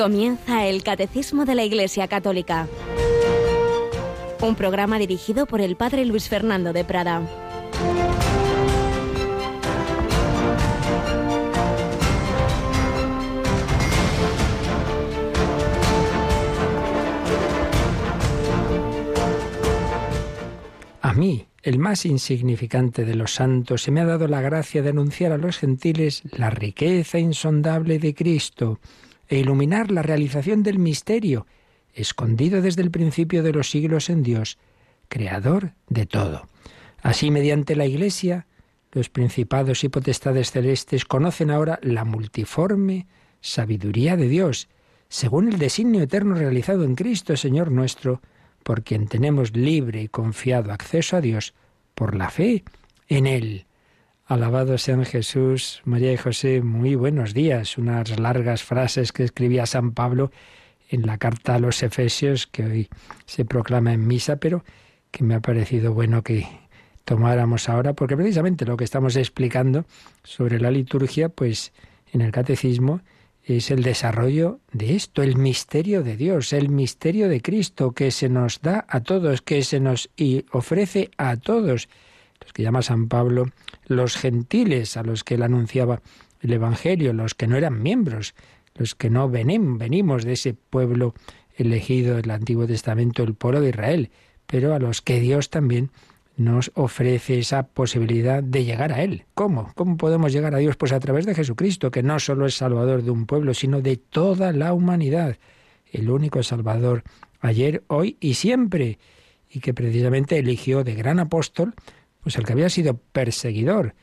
Comienza el Catecismo de la Iglesia Católica, un programa dirigido por el Padre Luis Fernando de Prada. A mí, el más insignificante de los santos, se me ha dado la gracia de anunciar a los gentiles la riqueza insondable de Cristo e iluminar la realización del misterio, escondido desde el principio de los siglos en Dios, creador de todo. Así, mediante la Iglesia, los principados y potestades celestes conocen ahora la multiforme sabiduría de Dios, según el designio eterno realizado en Cristo, Señor nuestro, por quien tenemos libre y confiado acceso a Dios por la fe en Él. Alabado sean Jesús, María y José, muy buenos días. Unas largas frases que escribía San Pablo en la carta a los Efesios, que hoy se proclama en misa, pero que me ha parecido bueno que tomáramos ahora, porque precisamente lo que estamos explicando sobre la liturgia, pues en el catecismo, es el desarrollo de esto, el misterio de Dios, el misterio de Cristo que se nos da a todos, que se nos ofrece a todos los que llama San Pablo, los gentiles a los que él anunciaba el Evangelio, los que no eran miembros, los que no venimos de ese pueblo elegido del Antiguo Testamento, el pueblo de Israel, pero a los que Dios también nos ofrece esa posibilidad de llegar a Él. ¿Cómo? ¿Cómo podemos llegar a Dios? Pues a través de Jesucristo, que no solo es Salvador de un pueblo, sino de toda la humanidad, el único Salvador ayer, hoy y siempre, y que precisamente eligió de gran apóstol pues el que había sido perseguidor.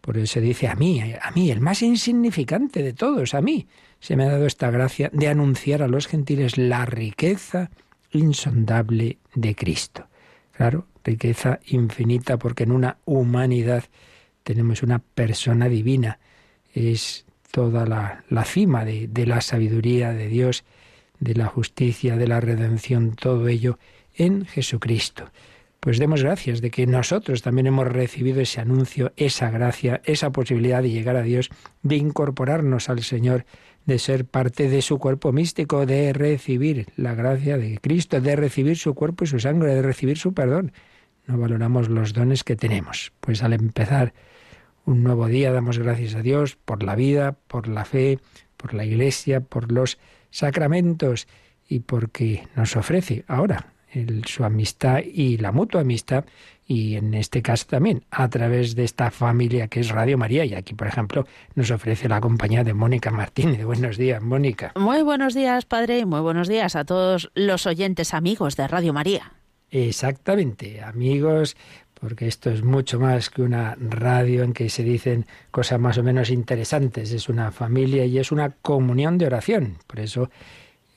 Por eso dice a mí, a mí, el más insignificante de todos, a mí, se me ha dado esta gracia de anunciar a los gentiles la riqueza insondable de Cristo. Claro, riqueza infinita porque en una humanidad tenemos una persona divina. Es toda la, la cima de, de la sabiduría de Dios, de la justicia, de la redención, todo ello en Jesucristo pues demos gracias de que nosotros también hemos recibido ese anuncio, esa gracia, esa posibilidad de llegar a Dios, de incorporarnos al Señor, de ser parte de su cuerpo místico, de recibir la gracia de Cristo, de recibir su cuerpo y su sangre, de recibir su perdón. No valoramos los dones que tenemos. Pues al empezar un nuevo día damos gracias a Dios por la vida, por la fe, por la iglesia, por los sacramentos y porque nos ofrece ahora su amistad y la mutua amistad y en este caso también a través de esta familia que es Radio María y aquí por ejemplo nos ofrece la compañía de Mónica Martínez. Buenos días, Mónica. Muy buenos días, padre, y muy buenos días a todos los oyentes amigos de Radio María. Exactamente, amigos, porque esto es mucho más que una radio en que se dicen cosas más o menos interesantes, es una familia y es una comunión de oración. Por eso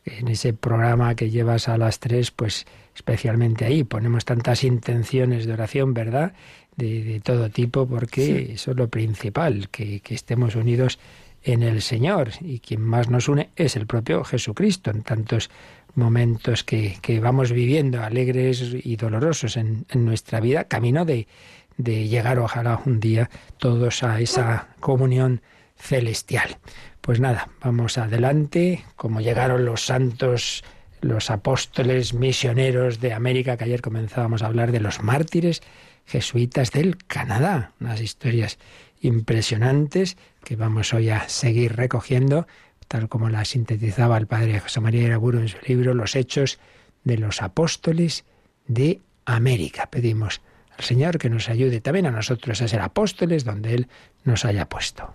en ese programa que llevas a las tres, pues especialmente ahí ponemos tantas intenciones de oración, ¿verdad? De, todo tipo, porque eso es lo principal, que, estemos unidos en el Señor. Y quien más nos une es el propio Jesucristo en tantos momentos que, vamos viviendo, alegres y dolorosos en, nuestra vida, camino de, de llegar ojalá un día todos a esa comunión celestial. Pues nada, vamos adelante, como llegaron los santos, los apóstoles misioneros de América, que ayer comenzábamos a hablar de los mártires jesuitas del Canadá, unas historias impresionantes que vamos hoy a seguir recogiendo, tal como la sintetizaba el padre José María Iraburo en su libro Los Hechos de los Apóstoles de América. Pedimos al Señor que nos ayude también a nosotros a ser apóstoles donde Él nos haya puesto.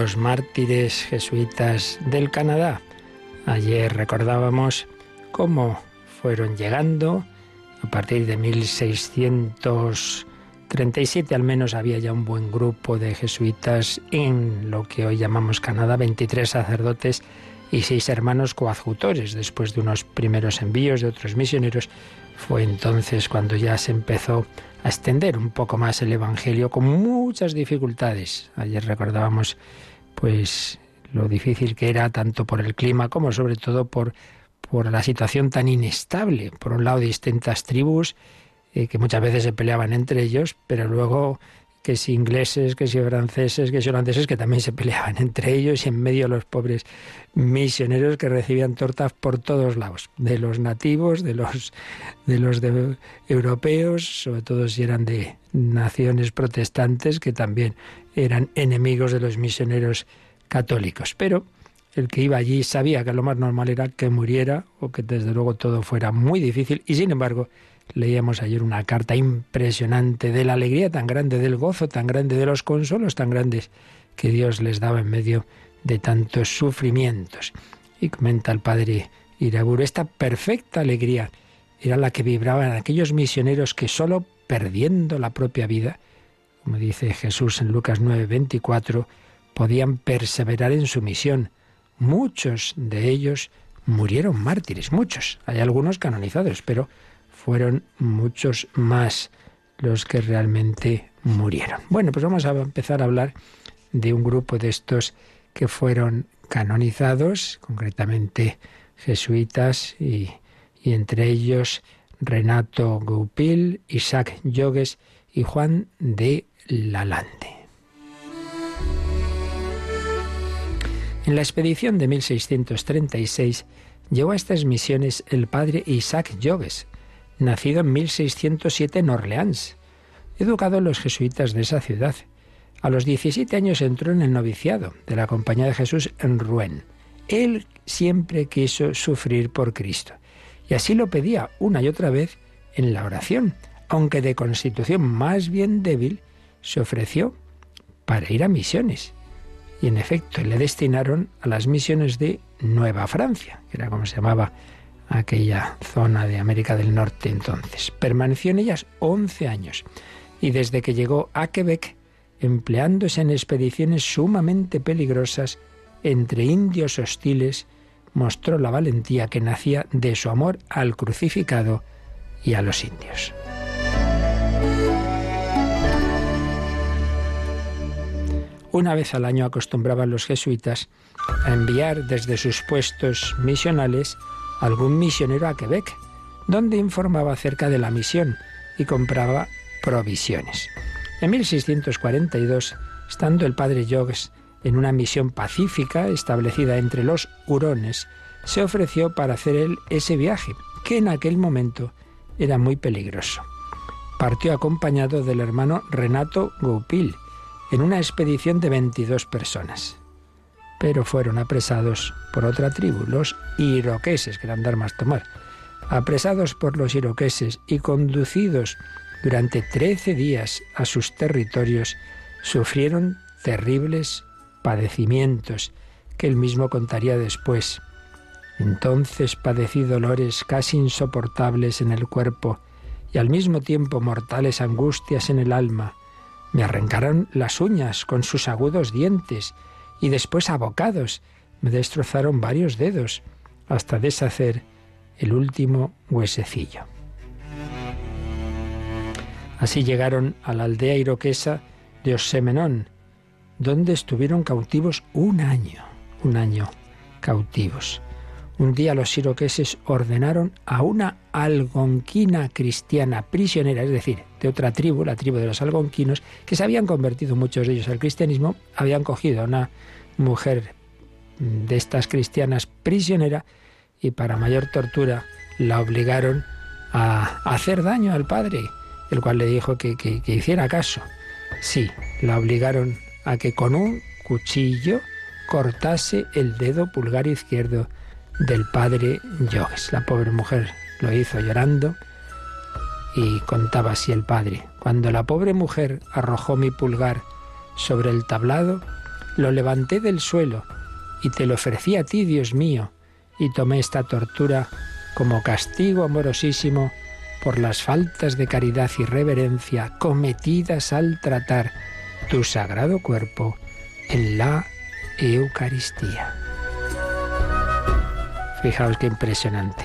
Los mártires jesuitas del Canadá. Ayer recordábamos cómo fueron llegando. A partir de 1637 al menos había ya un buen grupo de jesuitas en lo que hoy llamamos Canadá, 23 sacerdotes y seis hermanos coadjutores. Después de unos primeros envíos de otros misioneros, fue entonces cuando ya se empezó a extender un poco más el Evangelio con muchas dificultades. Ayer recordábamos pues lo difícil que era tanto por el clima como sobre todo por, por la situación tan inestable. Por un lado distintas tribus eh, que muchas veces se peleaban entre ellos, pero luego que si ingleses, que si franceses, que si holandeses, que también se peleaban entre ellos y en medio los pobres misioneros que recibían tortas por todos lados, de los nativos, de los de los europeos, sobre todo si eran de naciones protestantes que también eran enemigos de los misioneros católicos. Pero el que iba allí sabía que lo más normal era que muriera o que desde luego todo fuera muy difícil y sin embargo Leíamos ayer una carta impresionante de la alegría tan grande, del gozo tan grande, de los consuelos tan grandes que Dios les daba en medio de tantos sufrimientos. Y comenta el padre Iraburo, esta perfecta alegría era la que vibraban aquellos misioneros que solo perdiendo la propia vida, como dice Jesús en Lucas 9:24, podían perseverar en su misión. Muchos de ellos murieron mártires, muchos. Hay algunos canonizados, pero fueron muchos más los que realmente murieron. Bueno, pues vamos a empezar a hablar de un grupo de estos que fueron canonizados, concretamente jesuitas, y, entre ellos Renato Goupil, Isaac Yogues y Juan de Lalande. En la expedición de 1636 llegó a estas misiones el padre Isaac Yogues, nacido en 1607 en Orleans, educado en los jesuitas de esa ciudad. A los 17 años entró en el noviciado de la Compañía de Jesús en Rouen. Él siempre quiso sufrir por Cristo y así lo pedía una y otra vez en la oración, aunque de constitución más bien débil, se ofreció para ir a misiones. Y en efecto le destinaron a las misiones de Nueva Francia, que era como se llamaba aquella zona de América del Norte entonces. Permaneció en ellas 11 años y desde que llegó a Quebec, empleándose en expediciones sumamente peligrosas entre indios hostiles, mostró la valentía que nacía de su amor al crucificado y a los indios. Una vez al año acostumbraban los jesuitas a enviar desde sus puestos misionales algún misionero a Quebec, donde informaba acerca de la misión y compraba provisiones. En 1642, estando el padre Jogues en una misión pacífica establecida entre los hurones, se ofreció para hacer él ese viaje, que en aquel momento era muy peligroso. Partió acompañado del hermano Renato Goupil en una expedición de 22 personas pero fueron apresados por otra tribu, los iroqueses, que eran de armas tomar. Apresados por los iroqueses y conducidos durante trece días a sus territorios, sufrieron terribles padecimientos que él mismo contaría después. Entonces padecí dolores casi insoportables en el cuerpo y al mismo tiempo mortales angustias en el alma. Me arrancaron las uñas con sus agudos dientes y después abocados. Me destrozaron varios dedos hasta deshacer el último huesecillo. Así llegaron a la aldea iroquesa de Osemenón, donde estuvieron cautivos un año, un año cautivos. Un día los iroqueses ordenaron a una algonquina cristiana prisionera, es decir, de otra tribu, la tribu de los algonquinos, que se habían convertido muchos de ellos al cristianismo, habían cogido a una mujer de estas cristianas prisionera y para mayor tortura la obligaron a hacer daño al padre, el cual le dijo que, que hiciera caso. Sí, la obligaron a que con un cuchillo cortase el dedo pulgar izquierdo del padre Yogues. La pobre mujer lo hizo llorando y contaba así el padre. Cuando la pobre mujer arrojó mi pulgar sobre el tablado, lo levanté del suelo y te lo ofrecí a ti, Dios mío, y tomé esta tortura como castigo amorosísimo por las faltas de caridad y reverencia cometidas al tratar tu sagrado cuerpo en la Eucaristía. Fijaos qué impresionante.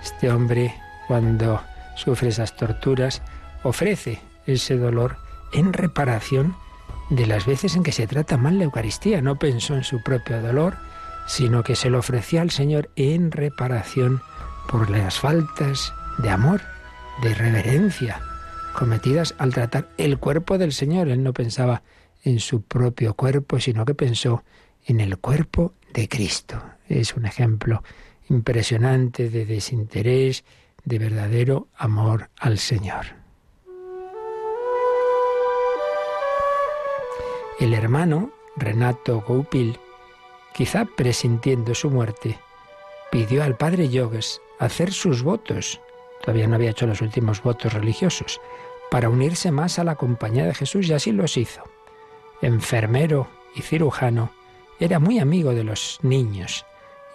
Este hombre, cuando sufre esas torturas, ofrece ese dolor en reparación de las veces en que se trata mal la Eucaristía. No pensó en su propio dolor, sino que se lo ofrecía al Señor en reparación por las faltas de amor, de reverencia, cometidas al tratar el cuerpo del Señor. Él no pensaba en su propio cuerpo, sino que pensó en el cuerpo de Cristo. Es un ejemplo impresionante de desinterés, de verdadero amor al Señor. El hermano, Renato Goupil, quizá presintiendo su muerte, pidió al padre Yogues hacer sus votos, todavía no había hecho los últimos votos religiosos, para unirse más a la compañía de Jesús y así los hizo. Enfermero y cirujano, era muy amigo de los niños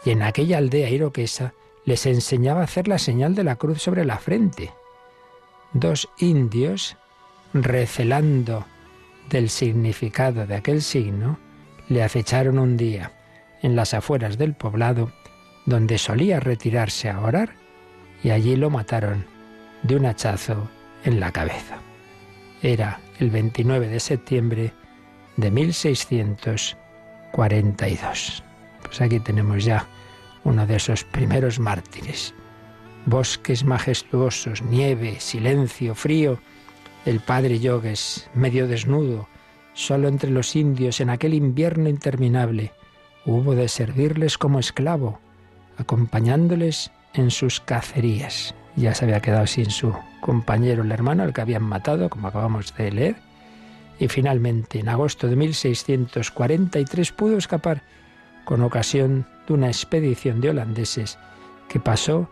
y en aquella aldea iroquesa les enseñaba a hacer la señal de la cruz sobre la frente. Dos indios, recelando del significado de aquel signo, le acecharon un día en las afueras del poblado, donde solía retirarse a orar, y allí lo mataron de un hachazo en la cabeza. Era el 29 de septiembre de 1642. Pues aquí tenemos ya uno de esos primeros mártires. Bosques majestuosos, nieve, silencio, frío. El padre Yogues, medio desnudo, solo entre los indios en aquel invierno interminable, hubo de servirles como esclavo, acompañándoles en sus cacerías. Ya se había quedado sin su compañero, el hermano, al que habían matado, como acabamos de leer, y finalmente en agosto de 1643 pudo escapar con ocasión de una expedición de holandeses que pasó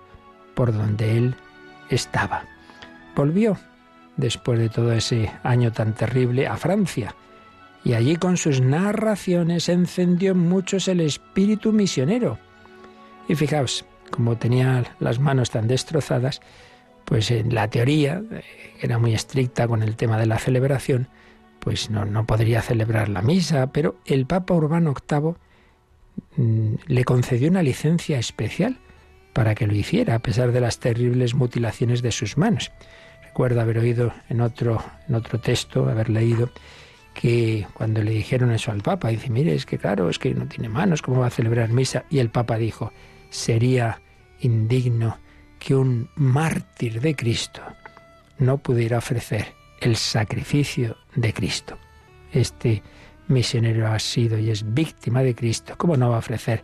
por donde él estaba. Volvió, después de todo ese año tan terrible, a Francia, y allí con sus narraciones encendió en muchos el espíritu misionero. Y fijaos, como tenía las manos tan destrozadas, pues en la teoría, eh, era muy estricta con el tema de la celebración, pues no, no podría celebrar la misa, pero el Papa Urbano VIII le concedió una licencia especial para que lo hiciera, a pesar de las terribles mutilaciones de sus manos. Recuerdo haber oído en otro, en otro texto, haber leído, que cuando le dijeron eso al Papa, dice, mire, es que claro, es que no tiene manos, ¿cómo va a celebrar misa? Y el Papa dijo, sería indigno que un mártir de Cristo no pudiera ofrecer el sacrificio de Cristo. Este misionero ha sido y es víctima de Cristo, ¿cómo no va a ofrecer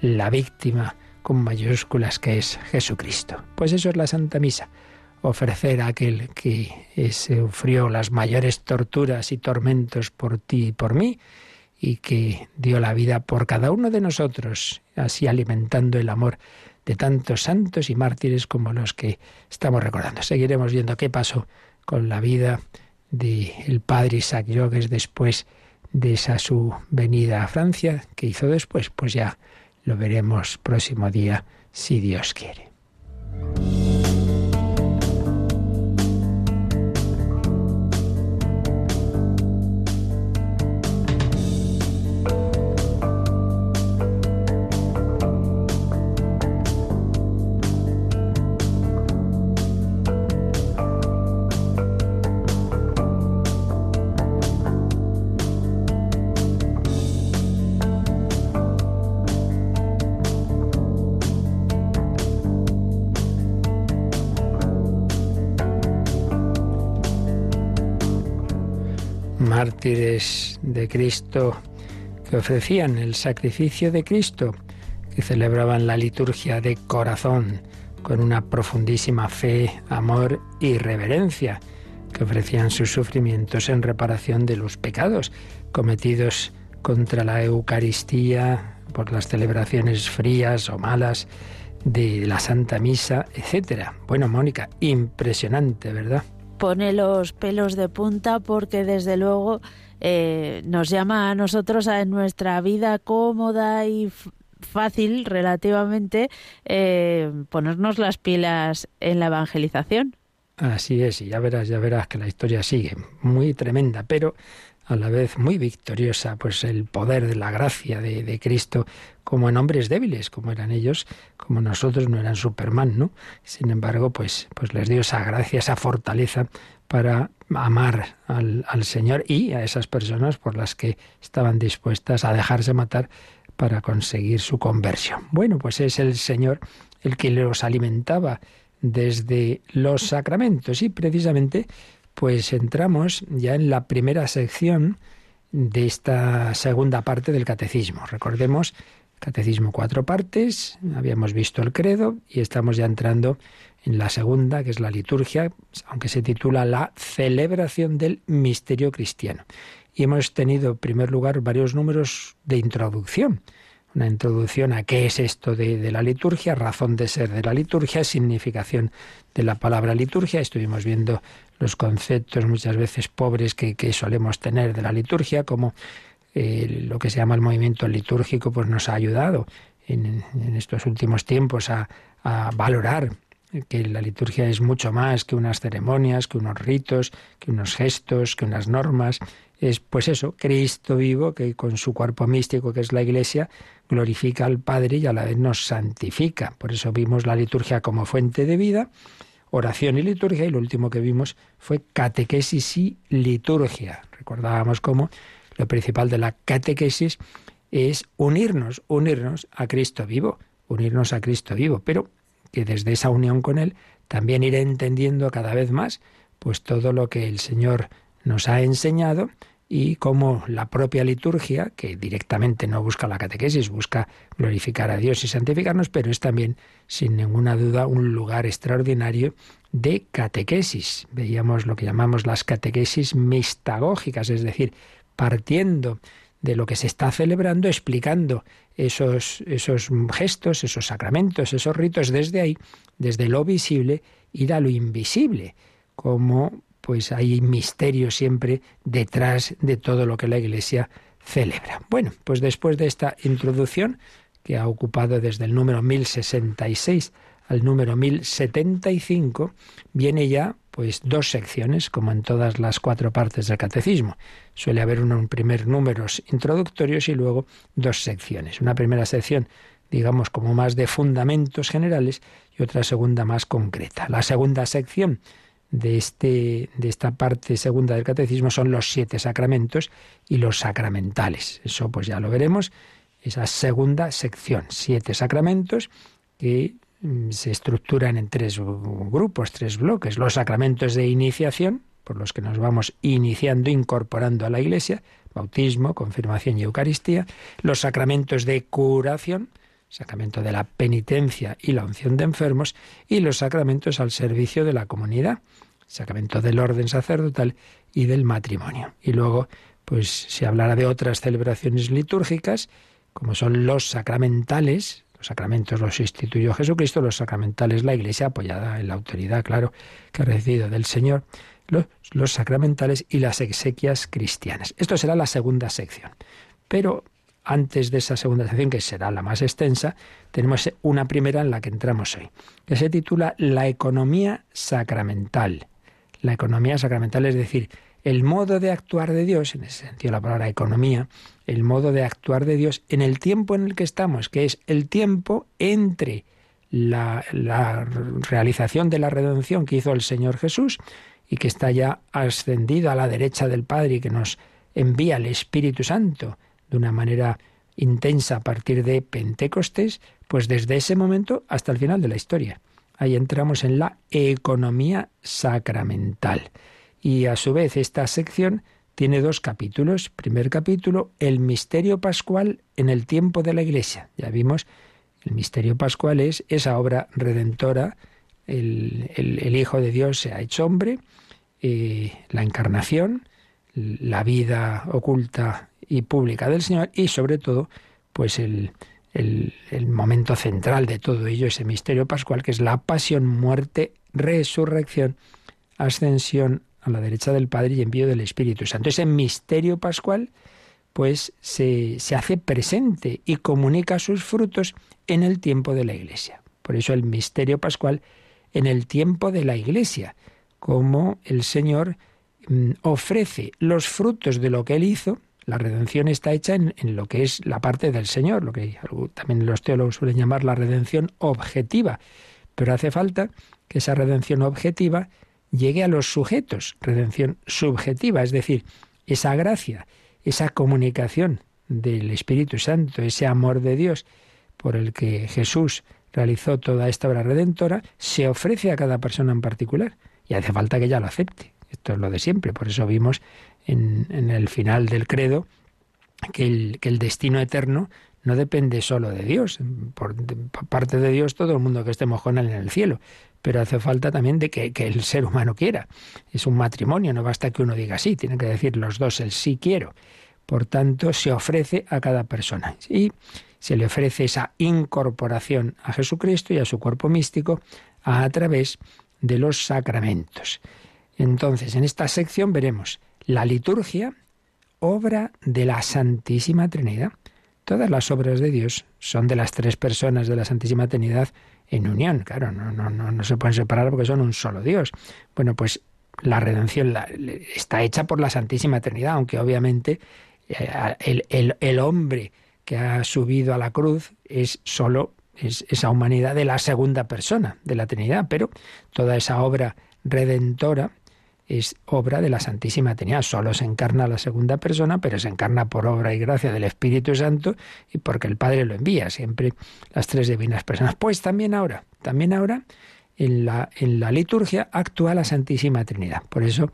la víctima con mayúsculas que es Jesucristo? Pues eso es la Santa Misa, ofrecer a aquel que sufrió las mayores torturas y tormentos por ti y por mí, y que dio la vida por cada uno de nosotros, así alimentando el amor de tantos santos y mártires como los que estamos recordando. Seguiremos viendo qué pasó con la vida del padre Isaac Jogues después de esa su venida a Francia, que hizo después, pues ya lo veremos próximo día, si Dios quiere. De Cristo que ofrecían el sacrificio de Cristo, que celebraban la liturgia de corazón con una profundísima fe, amor y reverencia, que ofrecían sus sufrimientos en reparación de los pecados cometidos contra la Eucaristía, por las celebraciones frías o malas de la Santa Misa, etc. Bueno, Mónica, impresionante, ¿verdad? Pone los pelos de punta porque desde luego eh, nos llama a nosotros a nuestra vida cómoda y fácil relativamente eh, ponernos las pilas en la evangelización. Así es, y ya verás, ya verás que la historia sigue muy tremenda, pero a la vez muy victoriosa, pues el poder de la gracia de, de, Cristo, como en hombres débiles, como eran ellos, como nosotros no eran Superman, ¿no? Sin embargo, pues, pues les dio esa gracia, esa fortaleza para amar al, al Señor y a esas personas por las que estaban dispuestas a dejarse matar para conseguir su conversión. Bueno, pues es el Señor el que los alimentaba desde los sacramentos y precisamente pues entramos ya en la primera sección de esta segunda parte del catecismo. Recordemos, catecismo cuatro partes, habíamos visto el credo y estamos ya entrando en la segunda, que es la liturgia, aunque se titula la celebración del misterio cristiano. Y hemos tenido, en primer lugar, varios números de introducción una introducción a qué es esto de, la liturgia, razón de ser de la liturgia, significación de la palabra liturgia. Estuvimos viendo los conceptos muchas veces pobres que, solemos tener de la liturgia, como eh, lo que se llama el movimiento litúrgico, pues nos ha ayudado en, estos últimos tiempos a, a valorar que la liturgia es mucho más que unas ceremonias, que unos ritos, que unos gestos, que unas normas. Es pues eso, Cristo vivo, que con su cuerpo místico, que es la Iglesia, glorifica al Padre y a la vez nos santifica. Por eso vimos la liturgia como fuente de vida, oración y liturgia, y lo último que vimos fue catequesis y liturgia. Recordábamos cómo lo principal de la catequesis es unirnos, unirnos a Cristo vivo, unirnos a Cristo vivo, pero que desde esa unión con Él también iré entendiendo cada vez más pues todo lo que el Señor nos ha enseñado y cómo la propia liturgia, que directamente no busca la catequesis, busca glorificar a Dios y santificarnos, pero es también, sin ninguna duda, un lugar extraordinario de catequesis. Veíamos lo que llamamos las catequesis mistagógicas, es decir, partiendo de lo que se está celebrando, explicando esos, esos gestos, esos sacramentos, esos ritos, desde ahí, desde lo visible, ir a lo invisible, como pues hay misterio siempre detrás de todo lo que la Iglesia celebra. Bueno, pues después de esta introducción, que ha ocupado desde el número 1066 al número 1075, viene ya pues dos secciones, como en todas las cuatro partes del catecismo. Suele haber un primer números introductorios y luego dos secciones. Una primera sección, digamos, como más de fundamentos generales y otra segunda más concreta. La segunda sección de, este, de esta parte segunda del catecismo son los siete sacramentos y los sacramentales. Eso pues ya lo veremos, esa segunda sección, siete sacramentos que mm, se estructuran en tres grupos, tres bloques. Los sacramentos de iniciación, por los que nos vamos iniciando, incorporando a la Iglesia, bautismo, confirmación y Eucaristía. Los sacramentos de curación, sacramento de la penitencia y la unción de enfermos, y los sacramentos al servicio de la comunidad, sacramento del orden sacerdotal y del matrimonio. Y luego, pues se hablará de otras celebraciones litúrgicas, como son los sacramentales, los sacramentos los instituyó Jesucristo, los sacramentales la Iglesia apoyada en la autoridad, claro, que ha recibido del Señor, los, los sacramentales y las exequias cristianas. Esto será la segunda sección. Pero antes de esa segunda sección, que será la más extensa, tenemos una primera en la que entramos hoy, que se titula La economía sacramental. La economía sacramental es decir, el modo de actuar de Dios, en ese sentido la palabra economía, el modo de actuar de Dios en el tiempo en el que estamos, que es el tiempo entre la, la realización de la redención que hizo el Señor Jesús y que está ya ascendido a la derecha del Padre y que nos envía el Espíritu Santo de una manera intensa a partir de Pentecostés, pues desde ese momento hasta el final de la historia. Ahí entramos en la economía sacramental. Y a su vez esta sección tiene dos capítulos. Primer capítulo, el misterio pascual en el tiempo de la Iglesia. Ya vimos, el misterio pascual es esa obra redentora, el, Hijo de Dios se ha hecho hombre, eh, la encarnación, la vida oculta y pública del Señor y sobre todo, pues el, el, momento central de todo ello, ese misterio pascual, que es la pasión, muerte, resurrección, ascensión a la derecha del Padre y envío del Espíritu Santo. Ese misterio pascual, pues se, se hace presente y comunica sus frutos en el tiempo de la Iglesia. Por eso el misterio pascual en el tiempo de la Iglesia, como el Señor ofrece los frutos de lo que Él hizo, la redención está hecha en, lo que es la parte del Señor, lo que también los teólogos suelen llamar la redención objetiva. Pero hace falta que esa redención objetiva llegue a los sujetos, redención subjetiva, es decir, esa gracia, esa comunicación del Espíritu Santo, ese amor de Dios por el que Jesús realizó toda esta obra redentora, se ofrece a cada persona en particular. Y hace falta que ella lo acepte. Esto es lo de siempre. Por eso vimos en, el final del credo que el, destino eterno no depende solo de Dios. Por, parte de Dios todo el mundo que estemos con Él en el cielo. Pero hace falta también de que, que, el ser humano quiera. Es un matrimonio, no basta que uno diga sí, tienen que decir los dos el sí quiero. Por tanto, se ofrece a cada persona. Y se le ofrece esa incorporación a Jesucristo y a su cuerpo místico a través de los sacramentos. Entonces, en esta sección veremos la liturgia, obra de la Santísima Trinidad. Todas las obras de Dios son de las tres personas de la Santísima Trinidad en unión. Claro, no, se pueden separar porque son un solo Dios. Bueno, pues la redención está hecha por la Santísima Trinidad, aunque obviamente eh, el, hombre que ha subido a la cruz es solo es esa humanidad de la segunda persona de la Trinidad, pero toda esa obra redentora es obra de la Santísima Trinidad. Solo se encarna la segunda persona, pero se encarna por obra y gracia del Espíritu Santo y porque el Padre lo envía, siempre las tres divinas personas. Pues también ahora, también ahora en la, en la liturgia actúa la Santísima Trinidad. Por eso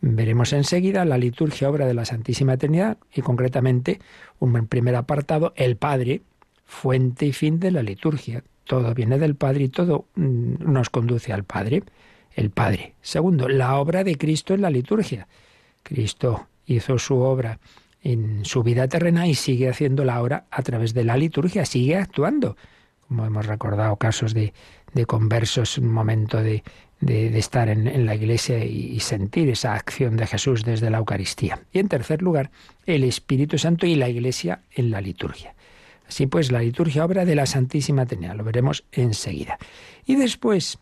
veremos enseguida la liturgia obra de la Santísima Trinidad y concretamente un primer apartado, el Padre, fuente y fin de la liturgia. Todo viene del Padre y todo mm, nos conduce al Padre el Padre. Segundo, la obra de Cristo en la liturgia. Cristo hizo su obra en su vida terrena y sigue haciéndola ahora a través de la liturgia, sigue actuando. Como hemos recordado casos de, de conversos, un momento de, de, estar en, en, la iglesia y, sentir esa acción de Jesús desde la Eucaristía. Y en tercer lugar, el Espíritu Santo y la iglesia en la liturgia. Así pues, la liturgia obra de la Santísima Trinidad, lo veremos enseguida. Y después,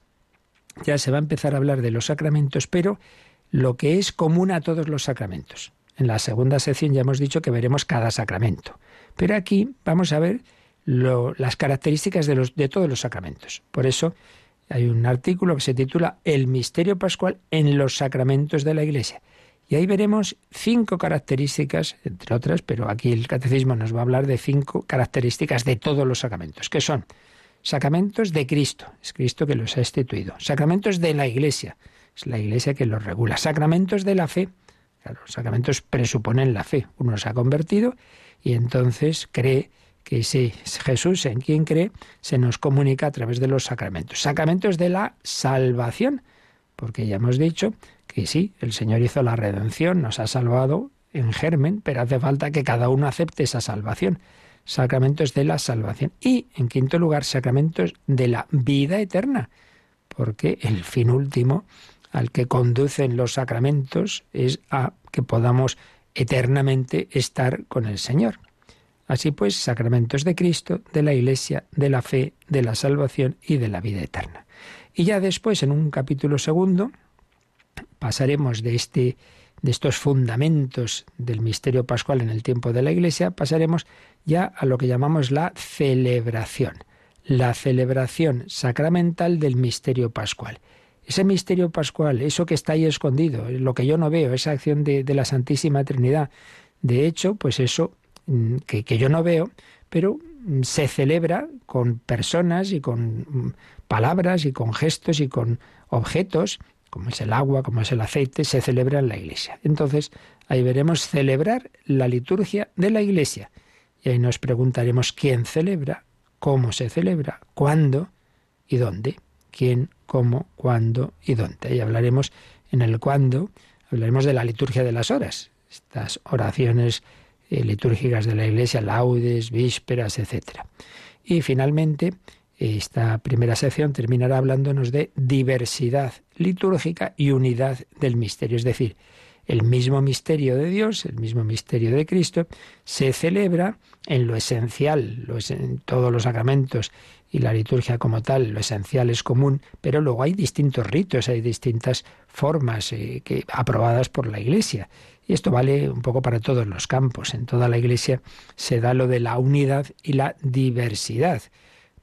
ya se va a empezar a hablar de los sacramentos, pero lo que es común a todos los sacramentos. En la segunda sección ya hemos dicho que veremos cada sacramento, pero aquí vamos a ver las características de, todos los sacramentos. Por eso hay un artículo que se titula El misterio pascual en los sacramentos de la Iglesia. Y ahí veremos cinco características, entre otras, pero aquí el catecismo nos va a hablar de cinco características de todos los sacramentos, que son Sacramentos de Cristo, es Cristo que los ha instituido. Sacramentos de la Iglesia, es la Iglesia que los regula. Sacramentos de la fe, claro, los sacramentos presuponen la fe. Uno se ha convertido y entonces cree que ese Jesús en quien cree se nos comunica a través de los sacramentos. Sacramentos de la salvación, porque ya hemos dicho que sí, el Señor hizo la redención, nos ha salvado en germen, pero hace falta que cada uno acepte esa salvación sacramentos de la salvación. Y, en quinto lugar, sacramentos de la vida eterna, porque el fin último al que conducen los sacramentos es a que podamos eternamente estar con el Señor. Así pues, sacramentos de Cristo, de la Iglesia, de la fe, de la salvación y de la vida eterna. Y ya después, en un capítulo segundo, pasaremos de este de estos fundamentos del misterio pascual en el tiempo de la Iglesia, pasaremos ya a lo que llamamos la celebración, la celebración sacramental del misterio pascual. Ese misterio pascual, eso que está ahí escondido, lo que yo no veo, esa acción de, la Santísima Trinidad, de hecho, pues eso mm, que, que yo no veo, pero mm, se celebra con personas y con mm, palabras y con gestos y con objetos como es el agua, como es el aceite, se celebra en la iglesia. Entonces, ahí veremos celebrar la liturgia de la iglesia. Y ahí nos preguntaremos quién celebra, cómo se celebra, cuándo y dónde. ¿Quién, cómo, cuándo y dónde? Ahí hablaremos en el cuándo, hablaremos de la liturgia de las horas, estas oraciones eh, litúrgicas de la iglesia, laudes, vísperas, etc. Y finalmente, esta primera sección terminará hablando de diversidad litúrgica y unidad del misterio. Es decir, el mismo misterio de Dios, el mismo misterio de Cristo, se celebra en lo esencial, en todos los sacramentos y la liturgia como tal, lo esencial es común, pero luego hay distintos ritos, hay distintas formas eh, que, aprobadas por la Iglesia. Y esto vale un poco para todos los campos. En toda la Iglesia se da lo de la unidad y la diversidad.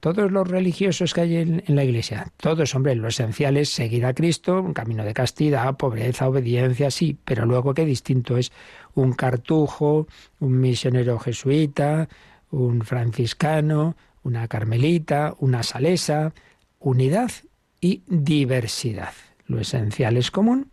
Todos los religiosos que hay en, la Iglesia, todos, hombre, lo esencial es seguir a Cristo, un camino de castidad, pobreza, obediencia, sí, pero luego qué distinto es un cartujo, un misionero jesuita, un franciscano, una carmelita, una salesa, unidad y diversidad. Lo esencial es común,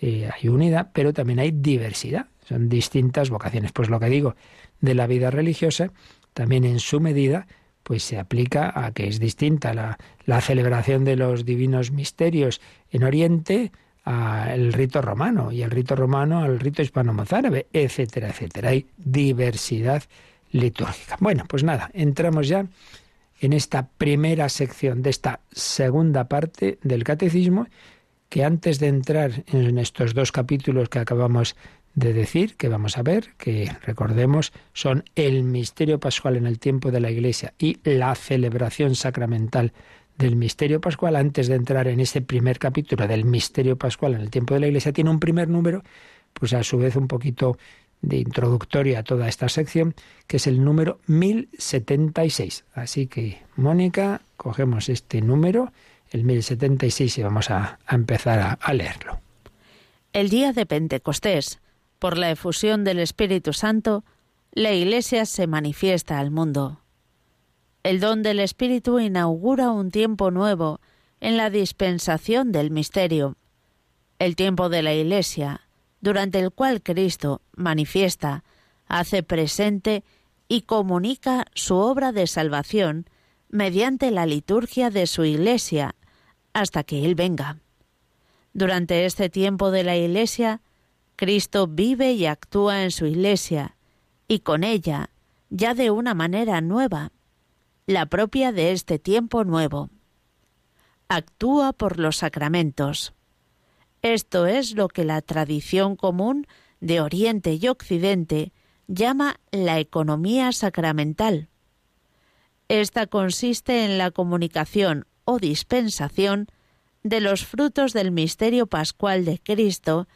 eh, hay unidad, pero también hay diversidad. Son distintas vocaciones. Pues lo que digo de la vida religiosa, también en su medida, pues se aplica a que es distinta la, la celebración de los divinos misterios en Oriente al rito romano y el rito romano al rito hispano-mozárabe, etcétera, etcétera. Hay diversidad litúrgica. Bueno, pues nada, entramos ya en esta primera sección de esta segunda parte del catecismo, que antes de entrar en estos dos capítulos que acabamos de decir, que vamos a ver, que recordemos, son el misterio pascual en el tiempo de la Iglesia y la celebración sacramental del misterio pascual, antes de entrar en ese primer capítulo del misterio pascual en el tiempo de la Iglesia, tiene un primer número, pues a su vez un poquito de introductoria a toda esta sección, que es el número 1076. Así que, Mónica, cogemos este número, el 1076, y vamos a, empezar a leerlo. El día de Pentecostés, por la efusión del Espíritu Santo, la Iglesia se manifiesta al mundo. El don del Espíritu inaugura un tiempo nuevo en la dispensación del misterio. El tiempo de la Iglesia, durante el cual Cristo manifiesta, hace presente y comunica su obra de salvación mediante la liturgia de su Iglesia, hasta que Él venga. Durante este tiempo de la Iglesia, Cristo vive y actúa en su Iglesia, y con ella, ya de una manera nueva, la propia de este tiempo nuevo. Actúa por los sacramentos. Esto es lo que la tradición común de Oriente y Occidente llama la economía sacramental. Esta consiste en la comunicación o dispensación de los frutos del misterio pascual de Cristo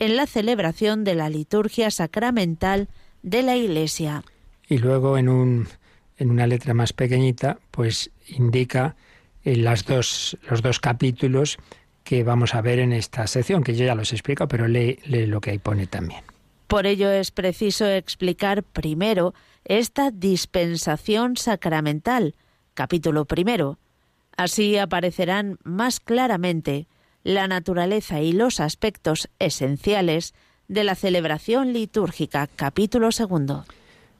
en la celebración de la liturgia sacramental de la Iglesia. Y luego en, un, en una letra más pequeñita, pues indica en las dos, los dos capítulos que vamos a ver en esta sección, que yo ya los explico, pero lee, lee lo que ahí pone también. Por ello es preciso explicar primero esta dispensación sacramental, capítulo primero. Así aparecerán más claramente la naturaleza y los aspectos esenciales de la celebración litúrgica, capítulo segundo.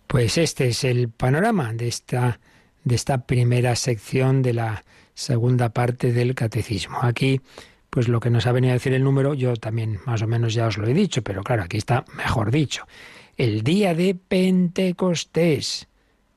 Pues este es el panorama de esta, de esta primera sección de la segunda parte del catecismo. Aquí pues lo que nos ha venido a decir el número, yo también más o menos ya os lo he dicho, pero claro, aquí está mejor dicho. El día de Pentecostés,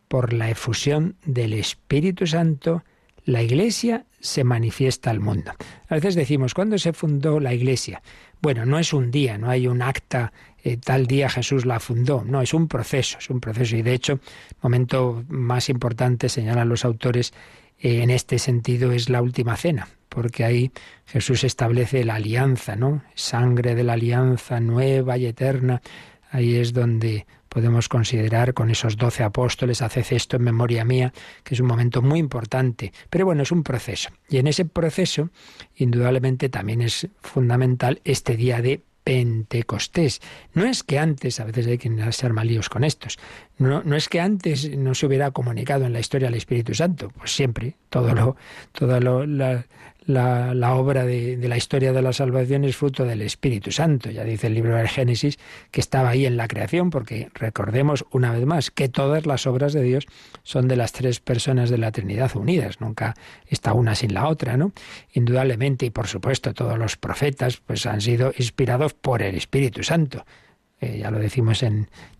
por la efusión del Espíritu Santo, la Iglesia se manifiesta al mundo. A veces decimos, ¿cuándo se fundó la Iglesia? Bueno, no es un día, no hay un acta, eh, tal día Jesús la fundó, no, es un proceso, es un proceso. Y de hecho, el momento más importante, señalan los autores, eh, en este sentido es la última cena porque ahí Jesús establece la alianza, ¿no? Sangre de la alianza nueva y eterna. Ahí es donde podemos considerar con esos doce apóstoles, haced esto en memoria mía, que es un momento muy importante. Pero bueno, es un proceso. Y en ese proceso, indudablemente, también es fundamental este día de Pentecostés. No es que antes, a veces hay que ser malíos con estos, no, no es que antes no se hubiera comunicado en la historia al Espíritu Santo, pues siempre, todo lo, todo lo, la, obra de, de, la historia de la salvación es fruto del Espíritu Santo. Ya dice el libro del Génesis que estaba ahí en la creación, porque recordemos una vez más que todas las obras de Dios son de las tres personas de la Trinidad unidas, nunca está una sin la otra, ¿no? Indudablemente, y por supuesto, todos los profetas pues han sido inspirados por el Espíritu Santo. Eh, ya lo decimos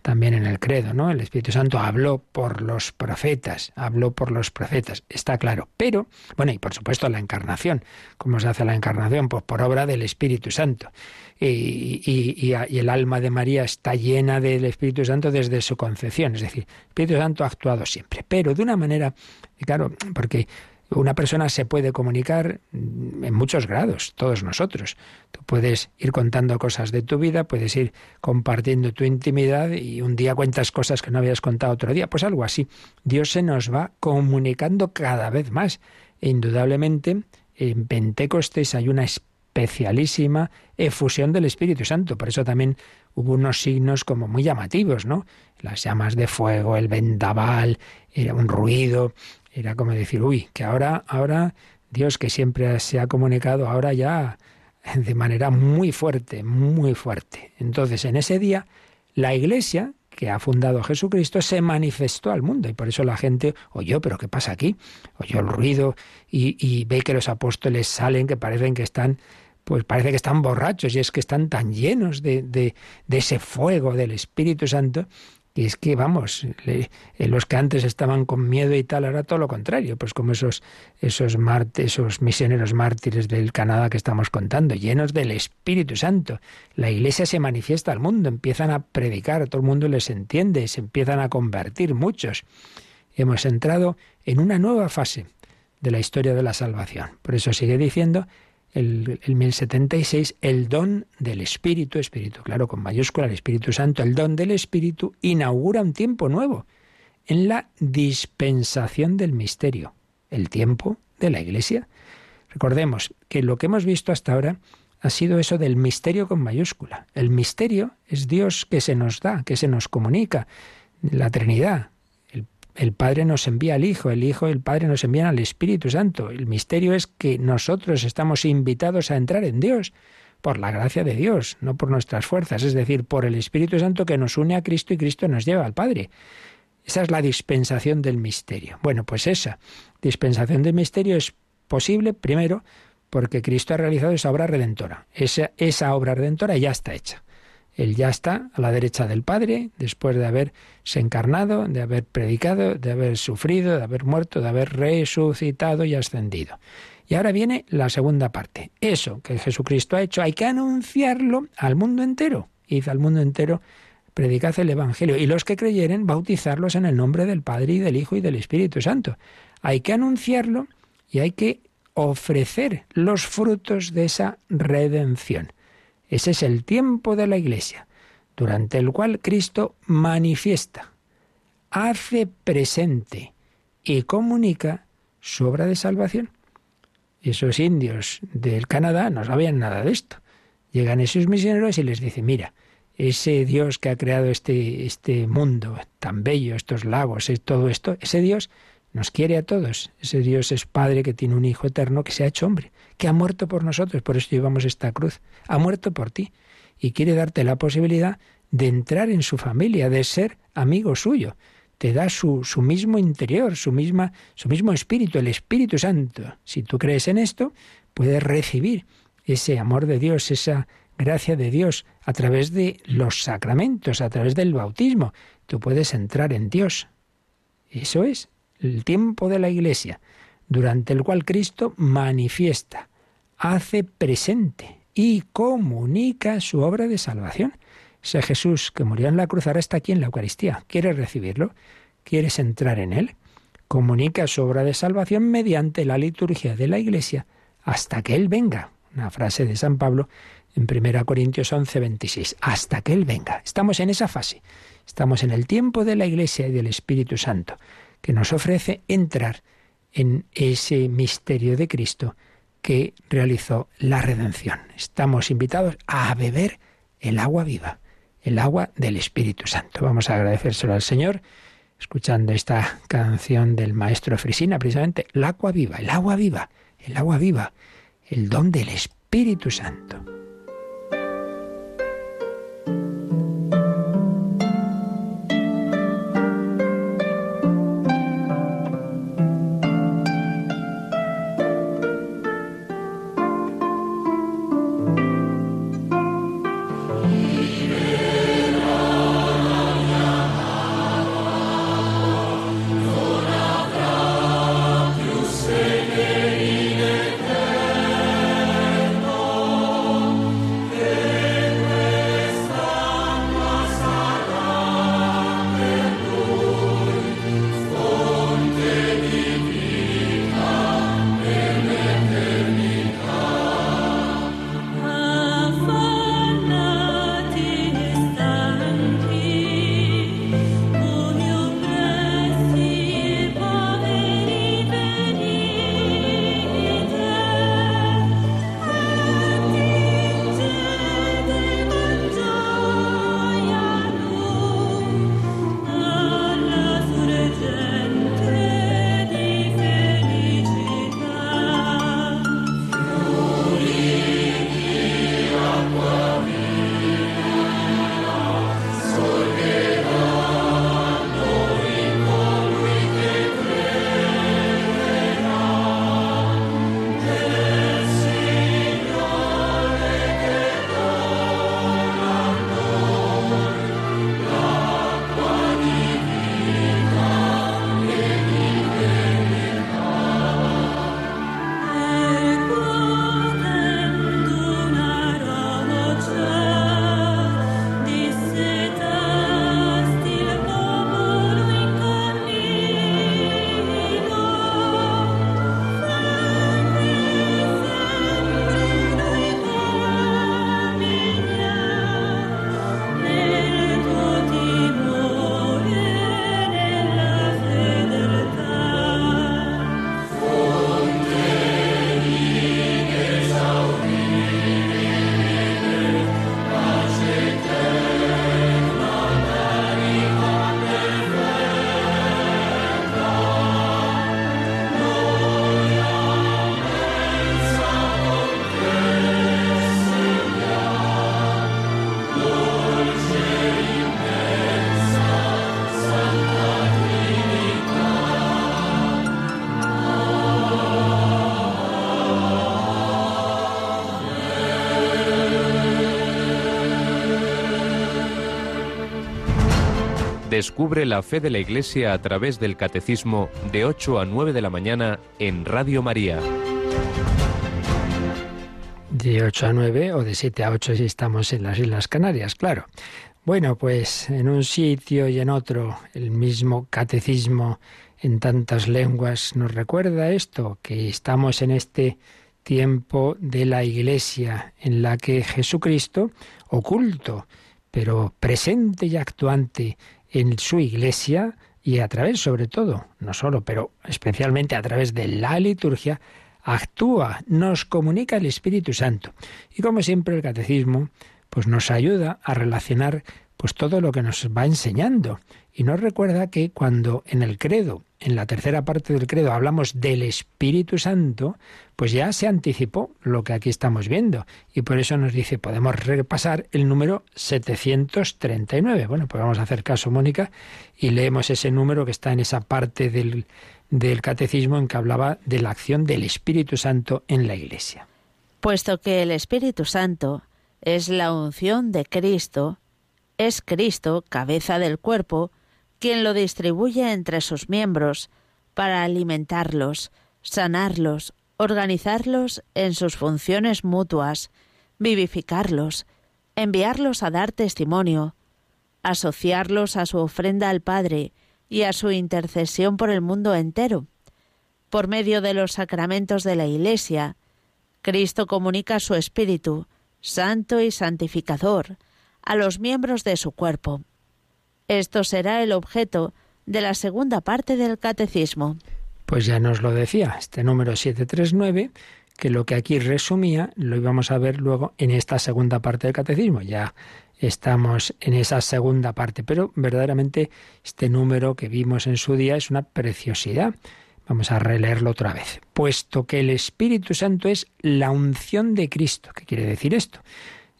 también en el credo, ¿no? El Espíritu Santo habló por los profetas, habló por los profetas, está claro. Pero, bueno, y por supuesto la encarnación. ¿Cómo se hace la encarnación? Pues por obra del Espíritu Santo. Y, y, el alma de María está llena del Espíritu Santo desde su concepción. Es decir, el Espíritu Santo ha actuado siempre, pero de una manera, claro, porque una persona se puede comunicar en muchos grados, todos nosotros. Tú puedes ir contando cosas de tu vida, puedes ir compartiendo tu intimidad y un día cuentas cosas que no habías contado otro día. Pues algo así. Dios se nos va comunicando cada vez más. E indudablemente en Pentecostés hay una especialísima efusión del Espíritu Santo. Por eso también hubo unos signos como muy llamativos, ¿no? Las llamas de fuego, el vendaval, era un ruido, era como decir, uy, que ahora, ahora Dios que siempre se ha comunicado, ahora ya de manera muy fuerte, muy fuerte. Entonces, en ese día, la Iglesia que ha fundado Jesucristo se manifestó al mundo y por eso la gente oyó, pero ¿qué pasa aquí? Oyó el ruido y, ve que los apóstoles salen, que parecen que están pues parece que están borrachos y es que están tan llenos de, de, de ese fuego del Espíritu Santo y es que, vamos, eh, los que antes estaban con miedo y tal, ahora todo lo contrario, pues como esos, esos, esos misioneros mártires del Canadá que estamos contando, llenos del Espíritu Santo. La iglesia se manifiesta al mundo, empiezan a predicar, todo el mundo les entiende, se empiezan a convertir muchos. Hemos entrado en una nueva fase de la historia de la salvación. Por eso sigue diciendo el, el 1076, el don del Espíritu, Espíritu, claro, con mayúscula, el Espíritu Santo, el don del Espíritu inaugura un tiempo nuevo en la dispensación del misterio, el tiempo de la Iglesia. Recordemos que lo que hemos visto hasta ahora ha sido eso del misterio con mayúscula. El misterio es Dios que se nos da, que se nos comunica, la Trinidad, el Padre nos envía al Hijo, el Hijo y el Padre nos envían al Espíritu Santo. El misterio es que nosotros estamos invitados a entrar en Dios por la gracia de Dios, no por nuestras fuerzas, es decir, por el Espíritu Santo que nos une a Cristo y Cristo nos lleva al Padre. Esa es la dispensación del misterio. Bueno, pues esa dispensación del misterio es posible, primero, porque Cristo ha realizado esa obra redentora. Esa, esa obra redentora ya está hecha. Él ya está a la derecha del Padre, después de haberse encarnado, de haber predicado, de haber sufrido, de haber muerto, de haber resucitado y ascendido. Y ahora viene la segunda parte. Eso que Jesucristo ha hecho hay que anunciarlo al mundo entero. Id al mundo entero, predicad el Evangelio. Y los que creyeren, bautizarlos en el nombre del Padre y del Hijo y del Espíritu Santo. Hay que anunciarlo y hay que ofrecer los frutos de esa redención. Ese es el tiempo de la Iglesia, durante el cual Cristo manifiesta, hace presente y comunica su obra de salvación. Esos indios del Canadá no sabían nada de esto. Llegan esos misioneros y les dicen, mira, ese Dios que ha creado este, este mundo tan bello, estos lagos, todo esto, ese Dios nos quiere a todos. Ese Dios es Padre que tiene un Hijo eterno que se ha hecho hombre, que ha muerto por nosotros, por eso llevamos esta cruz. Ha muerto por ti y quiere darte la posibilidad de entrar en su familia, de ser amigo suyo. Te da su, su mismo interior, su, misma, su mismo espíritu, el Espíritu Santo. Si tú crees en esto, puedes recibir ese amor de Dios, esa gracia de Dios a través de los sacramentos, a través del bautismo. Tú puedes entrar en Dios. Eso es el tiempo de la Iglesia, durante el cual Cristo manifiesta, hace presente y comunica su obra de salvación. Ese Jesús que murió en la cruz ahora está aquí en la Eucaristía. ¿Quieres recibirlo? ¿Quieres entrar en él? Comunica su obra de salvación mediante la liturgia de la Iglesia hasta que Él venga. Una frase de San Pablo en 1 Corintios 11, 26. Hasta que Él venga. Estamos en esa fase. Estamos en el tiempo de la Iglesia y del Espíritu Santo que nos ofrece entrar en ese misterio de Cristo que realizó la redención. Estamos invitados a beber el agua viva, el agua del Espíritu Santo. Vamos a agradecérselo al Señor escuchando esta canción del maestro Frisina, precisamente, el agua viva, el agua viva, el agua viva, el don del Espíritu Santo. Descubre la fe de la Iglesia a través del Catecismo de 8 a 9 de la mañana en Radio María. De 8 a 9 o de 7 a 8 si estamos en las Islas Canarias, claro. Bueno, pues en un sitio y en otro el mismo catecismo en tantas lenguas nos recuerda esto, que estamos en este tiempo de la Iglesia en la que Jesucristo, oculto, pero presente y actuante en su iglesia y a través, sobre todo, no solo, pero especialmente a través de la liturgia, actúa, nos comunica el Espíritu Santo. Y como siempre el catecismo pues nos ayuda a relacionar pues todo lo que nos va enseñando y nos recuerda que cuando en el credo, en la tercera parte del credo, hablamos del Espíritu Santo, pues ya se anticipó lo que aquí estamos viendo. Y por eso nos dice, podemos repasar el número 739. Bueno, pues vamos a hacer caso, Mónica, y leemos ese número que está en esa parte del, del catecismo en que hablaba de la acción del Espíritu Santo en la Iglesia. Puesto que el Espíritu Santo es la unción de Cristo, es Cristo, cabeza del cuerpo, quien lo distribuye entre sus miembros para alimentarlos, sanarlos, organizarlos en sus funciones mutuas, vivificarlos, enviarlos a dar testimonio, asociarlos a su ofrenda al Padre y a su intercesión por el mundo entero. Por medio de los sacramentos de la Iglesia, Cristo comunica su Espíritu, santo y santificador, a los miembros de su cuerpo. Esto será el objeto de la segunda parte del catecismo. Pues ya nos lo decía, este número 739, que lo que aquí resumía lo íbamos a ver luego en esta segunda parte del catecismo. Ya estamos en esa segunda parte, pero verdaderamente este número que vimos en su día es una preciosidad. Vamos a releerlo otra vez. Puesto que el Espíritu Santo es la unción de Cristo. ¿Qué quiere decir esto?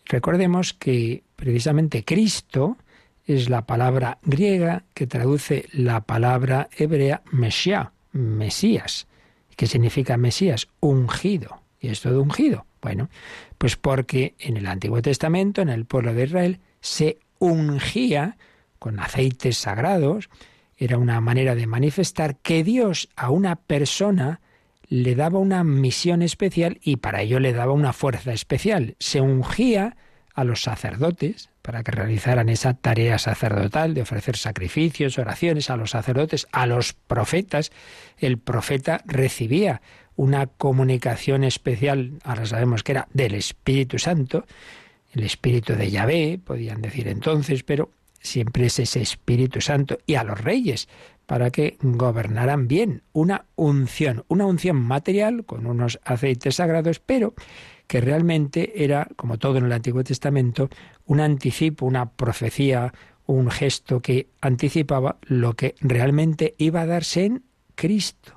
Recordemos que precisamente Cristo es la palabra griega que traduce la palabra hebrea Mesías, Mesías. ¿Qué significa Mesías? Ungido. ¿Y esto de ungido? Bueno, pues porque en el Antiguo Testamento, en el pueblo de Israel, se ungía con aceites sagrados, era una manera de manifestar que Dios a una persona le daba una misión especial y para ello le daba una fuerza especial. Se ungía a los sacerdotes para que realizaran esa tarea sacerdotal de ofrecer sacrificios, oraciones a los sacerdotes, a los profetas. El profeta recibía una comunicación especial, ahora sabemos que era del Espíritu Santo, el Espíritu de Yahvé, podían decir entonces, pero siempre es ese Espíritu Santo, y a los reyes, para que gobernaran bien, una unción, una unción material con unos aceites sagrados, pero que realmente era, como todo en el Antiguo Testamento, un anticipo, una profecía, un gesto que anticipaba lo que realmente iba a darse en Cristo.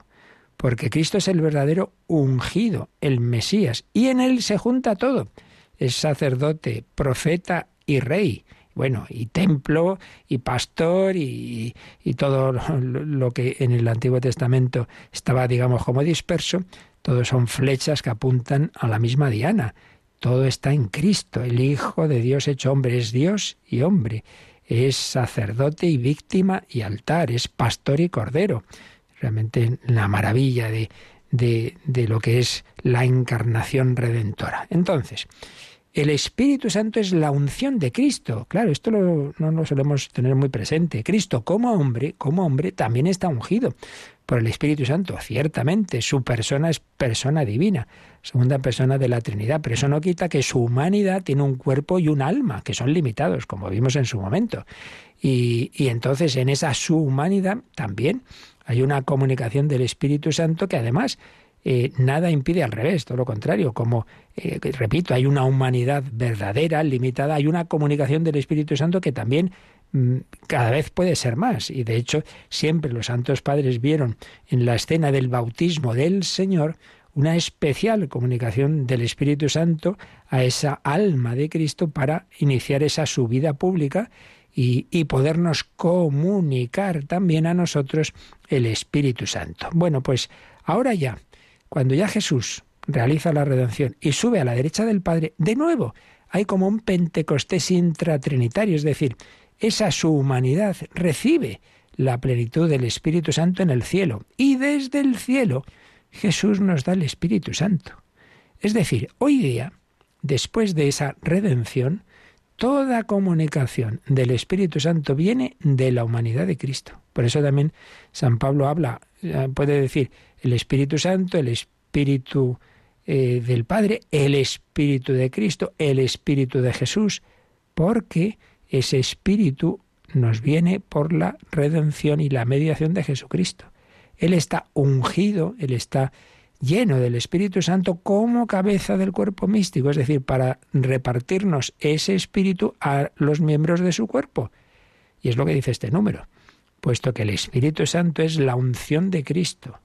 Porque Cristo es el verdadero ungido, el Mesías, y en él se junta todo. Es sacerdote, profeta y rey bueno, y templo, y pastor, y, y, todo lo que en el Antiguo Testamento estaba, digamos, como disperso, todos son flechas que apuntan a la misma diana. Todo está en Cristo, el Hijo de Dios hecho hombre, es Dios y hombre, es sacerdote y víctima y altar, es pastor y cordero. Realmente la maravilla de, de, lo que es la encarnación redentora. Entonces, el Espíritu Santo es la unción de Cristo. Claro, esto no lo solemos tener muy presente. Cristo como hombre, como hombre, también está ungido por el Espíritu Santo. Ciertamente, su persona es persona divina, segunda persona de la Trinidad, pero eso no quita que su humanidad tiene un cuerpo y un alma, que son limitados, como vimos en su momento. Y, entonces en esa su humanidad también hay una comunicación del Espíritu Santo que además eh, nada impide al revés, todo lo contrario, como, eh, repito, hay una humanidad verdadera, limitada, hay una comunicación del Espíritu Santo que también cada vez puede ser más. Y de hecho, siempre los santos padres vieron en la escena del bautismo del Señor una especial comunicación del Espíritu Santo a esa alma de Cristo para iniciar esa subida pública y, y, podernos comunicar también a nosotros el Espíritu Santo. Bueno, pues ahora ya cuando ya Jesús realiza la redención y sube a la derecha del Padre, de nuevo hay como un Pentecostés intratrinitario, es decir, esa su humanidad recibe la plenitud del Espíritu Santo en el cielo. Y desde el cielo Jesús nos da el Espíritu Santo. Es decir, hoy día, después de esa redención, toda comunicación del Espíritu Santo viene de la humanidad de Cristo. Por eso también San Pablo habla, eh, puede decir, el Espíritu Santo, el Espíritu eh, del Padre, el Espíritu de Cristo, el Espíritu de Jesús, porque ese Espíritu nos viene por la redención y la mediación de Jesucristo. Él está ungido, Él está lleno del Espíritu Santo como cabeza del cuerpo místico, es decir, para repartirnos ese Espíritu a los miembros de su cuerpo. Y es lo que dice este número, puesto que el Espíritu Santo es la unción de Cristo.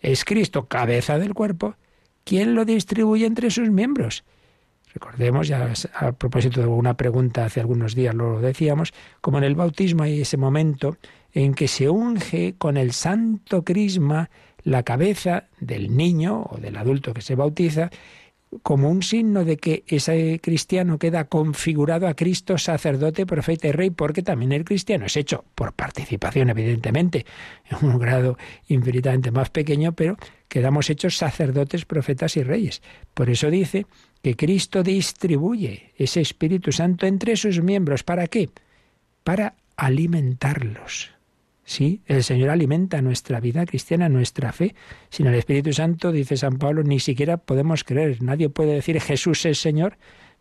Es Cristo cabeza del cuerpo, quien lo distribuye entre sus miembros. Recordemos, ya a propósito de una pregunta hace algunos días lo decíamos, como en el bautismo hay ese momento en que se unge con el santo crisma la cabeza del niño o del adulto que se bautiza como un signo de que ese cristiano queda configurado a Cristo sacerdote, profeta y rey, porque también el cristiano es hecho por participación, evidentemente, en un grado infinitamente más pequeño, pero quedamos hechos sacerdotes, profetas y reyes. Por eso dice que Cristo distribuye ese Espíritu Santo entre sus miembros. ¿Para qué? Para alimentarlos. Sí, el Señor alimenta nuestra vida cristiana, nuestra fe. Sin el Espíritu Santo, dice San Pablo, ni siquiera podemos creer. Nadie puede decir Jesús es Señor,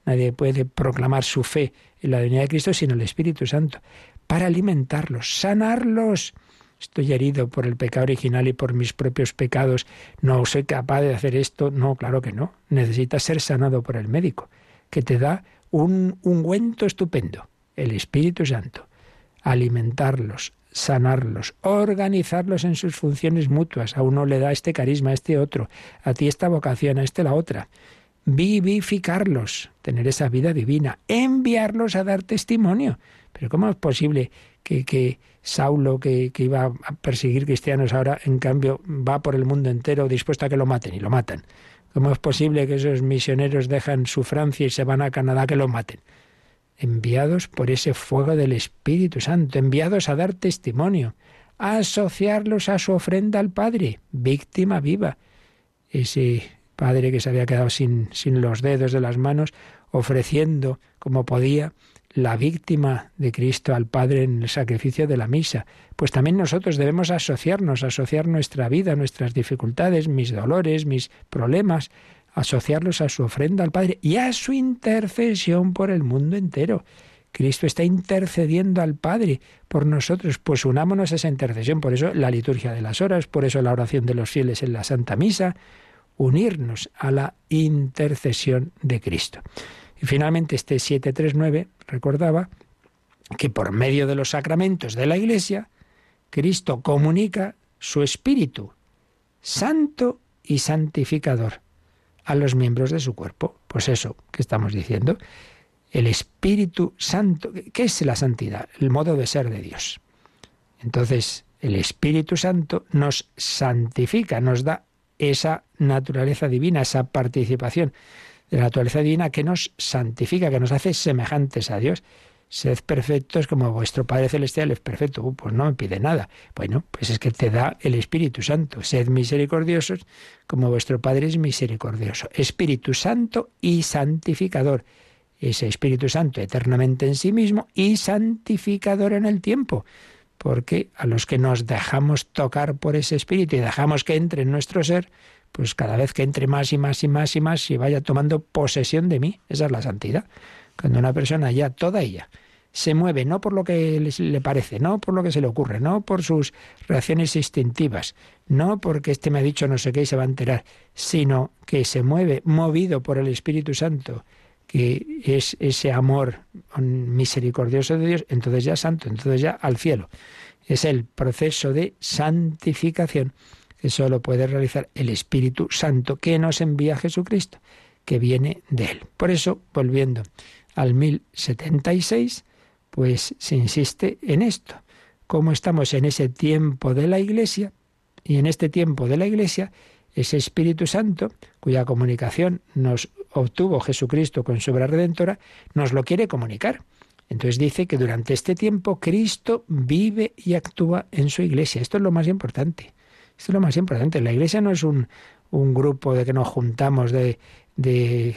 nadie puede proclamar su fe en la divinidad de Cristo sin el Espíritu Santo. Para alimentarlos, sanarlos. Estoy herido por el pecado original y por mis propios pecados. No soy capaz de hacer esto. No, claro que no. Necesitas ser sanado por el médico, que te da un ungüento estupendo, el Espíritu Santo. Alimentarlos, sanarlos, organizarlos en sus funciones mutuas. A uno le da este carisma, a este otro, a ti esta vocación, a este la otra. Vivificarlos, tener esa vida divina, enviarlos a dar testimonio. Pero ¿cómo es posible que, que Saulo, que, que, iba a perseguir cristianos, ahora en cambio va por el mundo entero dispuesto a que lo maten y lo matan? ¿Cómo es posible que esos misioneros dejan su Francia y se van a Canadá que lo maten? Enviados por ese fuego del Espíritu Santo, enviados a dar testimonio, a asociarlos a su ofrenda al Padre, víctima viva. Ese Padre que se había quedado sin, sin los dedos de las manos, ofreciendo como podía la víctima de Cristo al Padre en el sacrificio de la misa. Pues también nosotros debemos asociarnos, asociar nuestra vida, nuestras dificultades, mis dolores, mis problemas, asociarlos a su ofrenda al Padre y a su intercesión por el mundo entero. Cristo está intercediendo al Padre por nosotros, pues unámonos a esa intercesión. Por eso la liturgia de las horas, por eso la oración de los fieles en la Santa Misa, unirnos a la intercesión de Cristo. Y finalmente este 739 recordaba que por medio de los sacramentos de la Iglesia, Cristo comunica su espíritu santo y santificador a los miembros de su cuerpo. Pues eso que estamos diciendo. El Espíritu Santo, ¿qué es la santidad? El modo de ser de Dios. Entonces, el Espíritu Santo nos santifica, nos da esa naturaleza divina, esa participación de la naturaleza divina que nos santifica, que nos hace semejantes a Dios. Sed perfectos como vuestro Padre Celestial es perfecto. Uh, pues no me pide nada. Bueno, pues es que te da el Espíritu Santo. Sed misericordiosos como vuestro Padre es misericordioso. Espíritu Santo y santificador. Ese Espíritu Santo eternamente en sí mismo y santificador en el tiempo. Porque a los que nos dejamos tocar por ese Espíritu y dejamos que entre en nuestro ser, pues cada vez que entre más y más y más y más y vaya tomando posesión de mí. Esa es la santidad. Cuando una persona ya, toda ella, se mueve no por lo que le parece, no por lo que se le ocurre, no por sus reacciones instintivas, no porque este me ha dicho no sé qué y se va a enterar, sino que se mueve movido por el Espíritu Santo, que es ese amor misericordioso de Dios, entonces ya santo, entonces ya al cielo. Es el proceso de santificación que solo puede realizar el Espíritu Santo que nos envía Jesucristo, que viene de él. Por eso, volviendo al 1076, pues se insiste en esto. Como estamos en ese tiempo de la Iglesia, y en este tiempo de la Iglesia, ese Espíritu Santo, cuya comunicación nos obtuvo Jesucristo con su obra redentora, nos lo quiere comunicar. Entonces dice que durante este tiempo Cristo vive y actúa en su iglesia. Esto es lo más importante. Esto es lo más importante. La iglesia no es un, un grupo de que nos juntamos de, de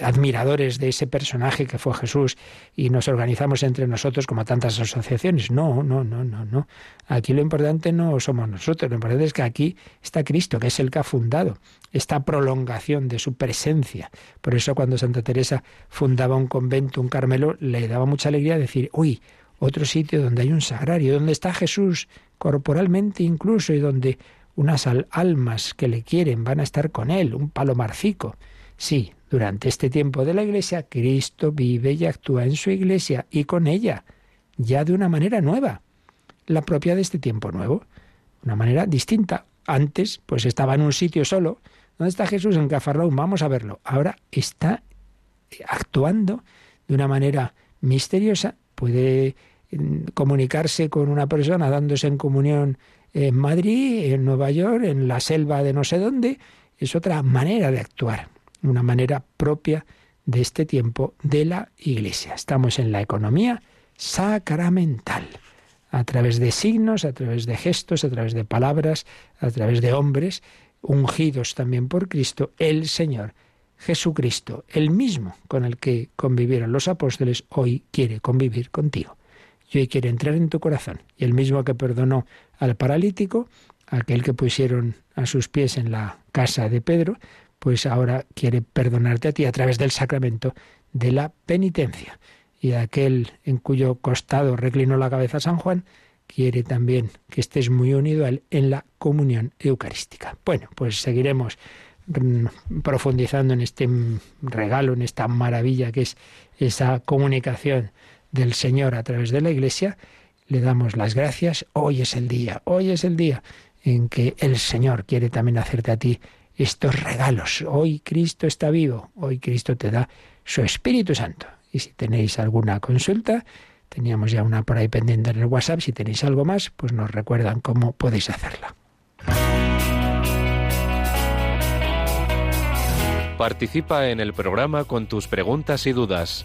admiradores de ese personaje que fue Jesús y nos organizamos entre nosotros como tantas asociaciones. No, no, no, no, no. Aquí lo importante no somos nosotros, lo importante es que aquí está Cristo, que es el que ha fundado esta prolongación de su presencia. Por eso cuando Santa Teresa fundaba un convento, un Carmelo, le daba mucha alegría decir, uy, otro sitio donde hay un sagrario, donde está Jesús corporalmente incluso y donde unas almas que le quieren van a estar con él, un palomarcico. Sí, durante este tiempo de la Iglesia, Cristo vive y actúa en su Iglesia y con ella, ya de una manera nueva, la propia de este tiempo nuevo, una manera distinta. Antes, pues estaba en un sitio solo. ¿Dónde está Jesús? En Cafarnaúm. Vamos a verlo. Ahora está actuando de una manera misteriosa. Puede mm, comunicarse con una persona dándose en comunión en Madrid, en Nueva York, en la selva de no sé dónde. Es otra manera de actuar, una manera propia de este tiempo de la Iglesia. Estamos en la economía sacramental, a través de signos, a través de gestos, a través de palabras, a través de hombres, ungidos también por Cristo, el Señor. Jesucristo, el mismo con el que convivieron los apóstoles, hoy quiere convivir contigo y hoy quiere entrar en tu corazón. Y el mismo que perdonó al paralítico, aquel que pusieron a sus pies en la casa de Pedro, pues ahora quiere perdonarte a ti a través del sacramento de la penitencia. Y aquel en cuyo costado reclinó la cabeza San Juan, quiere también que estés muy unido a él en la comunión eucarística. Bueno, pues seguiremos mm, profundizando en este regalo, en esta maravilla que es esa comunicación del Señor a través de la Iglesia, le damos las gracias. Hoy es el día, hoy es el día en que el Señor quiere también hacerte a ti estos regalos. Hoy Cristo está vivo, hoy Cristo te da su Espíritu Santo. Y si tenéis alguna consulta, teníamos ya una por ahí pendiente en el WhatsApp, si tenéis algo más, pues nos recuerdan cómo podéis hacerla. Participa en el programa con tus preguntas y dudas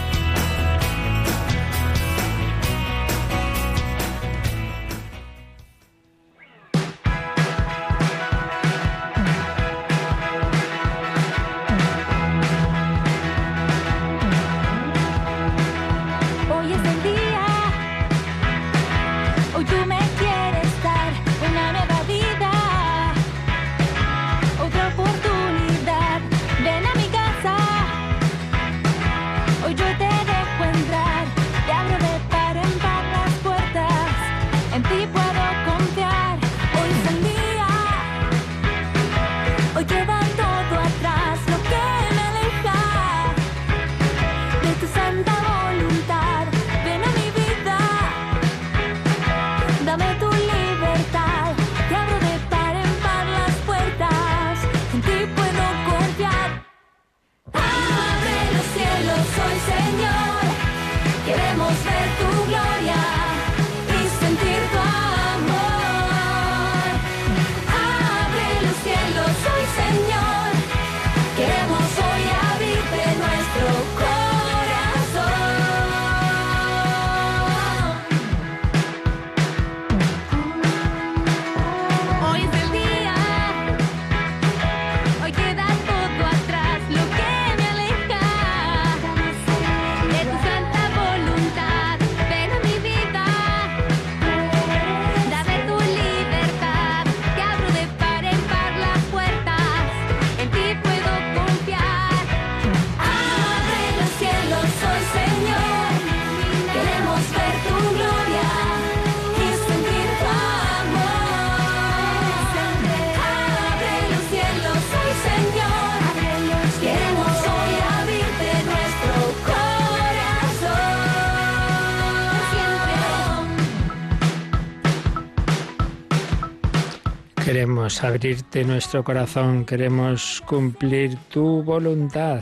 Abrirte nuestro corazón, queremos cumplir tu voluntad.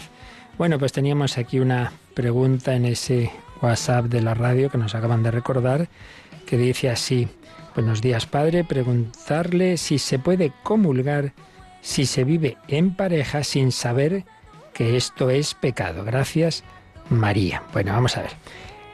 Bueno, pues teníamos aquí una pregunta en ese WhatsApp de la radio que nos acaban de recordar, que dice así, buenos días padre, preguntarle si se puede comulgar si se vive en pareja sin saber que esto es pecado. Gracias, María. Bueno, vamos a ver.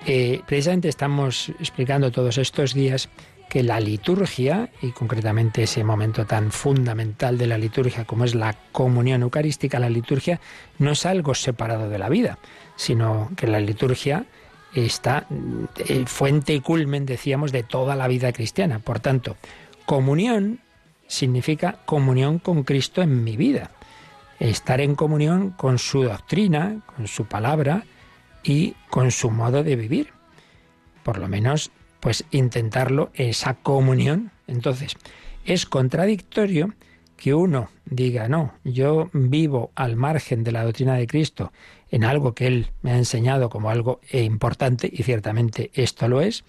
Eh, precisamente estamos explicando todos estos días que la liturgia, y concretamente ese momento tan fundamental de la liturgia como es la comunión eucarística, la liturgia no es algo separado de la vida, sino que la liturgia está eh, fuente y culmen, decíamos, de toda la vida cristiana. Por tanto, comunión significa comunión con Cristo en mi vida, estar en comunión con su doctrina, con su palabra y con su modo de vivir. Por lo menos pues intentarlo, esa comunión. Entonces, es contradictorio que uno diga, no, yo vivo al margen de la doctrina de Cristo en algo que Él me ha enseñado como algo importante, y ciertamente esto lo es,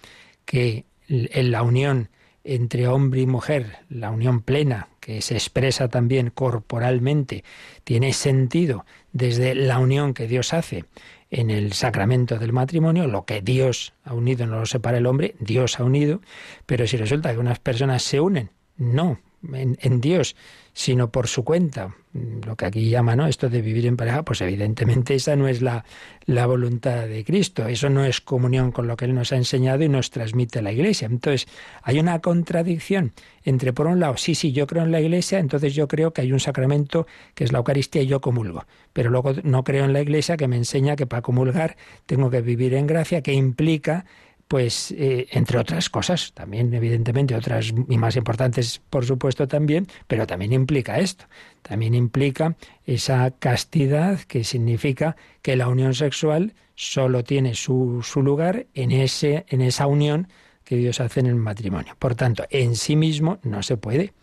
que en la unión entre hombre y mujer, la unión plena, que se expresa también corporalmente, tiene sentido desde la unión que Dios hace en el sacramento del matrimonio, lo que Dios ha unido no lo separa el hombre, Dios ha unido, pero si resulta que unas personas se unen, no en, Dios, sino por su cuenta, lo que aquí llama, ¿no? Esto de vivir en pareja, pues evidentemente esa no es la, la voluntad de Cristo, eso no es comunión con lo que Él nos ha enseñado y nos transmite la Iglesia. Entonces, hay una contradicción entre, por un lado, sí, sí, yo creo en la Iglesia, entonces yo creo que hay un sacramento que es la Eucaristía y yo comulgo, pero luego no creo en la Iglesia que me enseña que para comulgar tengo que vivir en gracia, que implica pues eh, entre otras cosas, también evidentemente otras y más importantes por supuesto también, pero también implica esto, también implica esa castidad que significa que la unión sexual solo tiene su, su lugar en, ese, en esa unión que Dios hace en el matrimonio. Por tanto, en sí mismo no se puede.